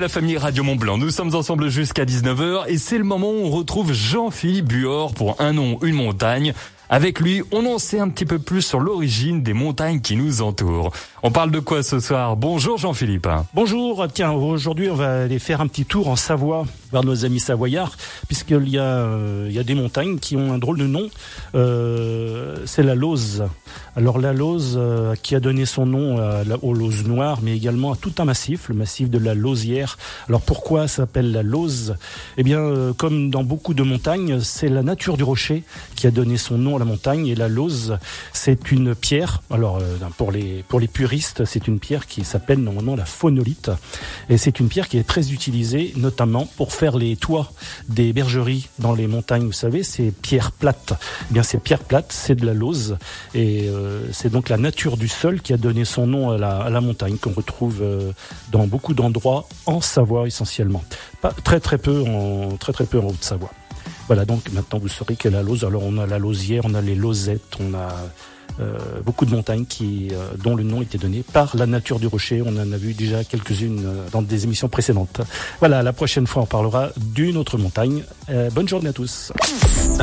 La famille Radio Mont Blanc, nous sommes ensemble jusqu'à 19h et c'est le moment où on retrouve Jean-Philippe Buor pour Un nom, une montagne. Avec lui, on en sait un petit peu plus sur l'origine des montagnes qui nous entourent. On parle de quoi ce soir? Bonjour Jean-Philippe. Bonjour, tiens, aujourd'hui on va aller faire un petit tour en Savoie, vers nos amis savoyards, puisqu'il y, a, euh, y a des montagnes qui ont un drôle de nom. Euh, c'est la Lose. Alors la Lose euh, qui a donné son nom la, aux Loses noires, mais également à tout un massif, le massif de la Losière. Alors pourquoi s'appelle la Lose? Eh bien, euh, comme dans beaucoup de montagnes, c'est la nature du rocher qui a donné son nom à la montagne. Et la Lose, c'est une pierre. Alors euh, pour les pour les puristes, c'est une pierre qui s'appelle normalement la phonolite. Et c'est une pierre qui est très utilisée, notamment pour faire les toits des bergeries dans les montagnes. Vous savez, ces pierres plates. Eh bien, ces pierres plates, c'est de la Lose. Et euh, c'est donc la nature du sol qui a donné son nom à la, montagne qu'on retrouve euh, dans beaucoup d'endroits en Savoie essentiellement. Pas, très très peu en très très peu en Haute-Savoie. Voilà, donc maintenant vous saurez que la Lose. Alors on a la Losière, on a les Losettes, on a euh, beaucoup de montagnes dont le nom était donné par la nature du rocher. On en a vu déjà quelques-unes dans des émissions précédentes. Voilà, la prochaine fois on parlera d'une autre montagne. Bonne journée à tous.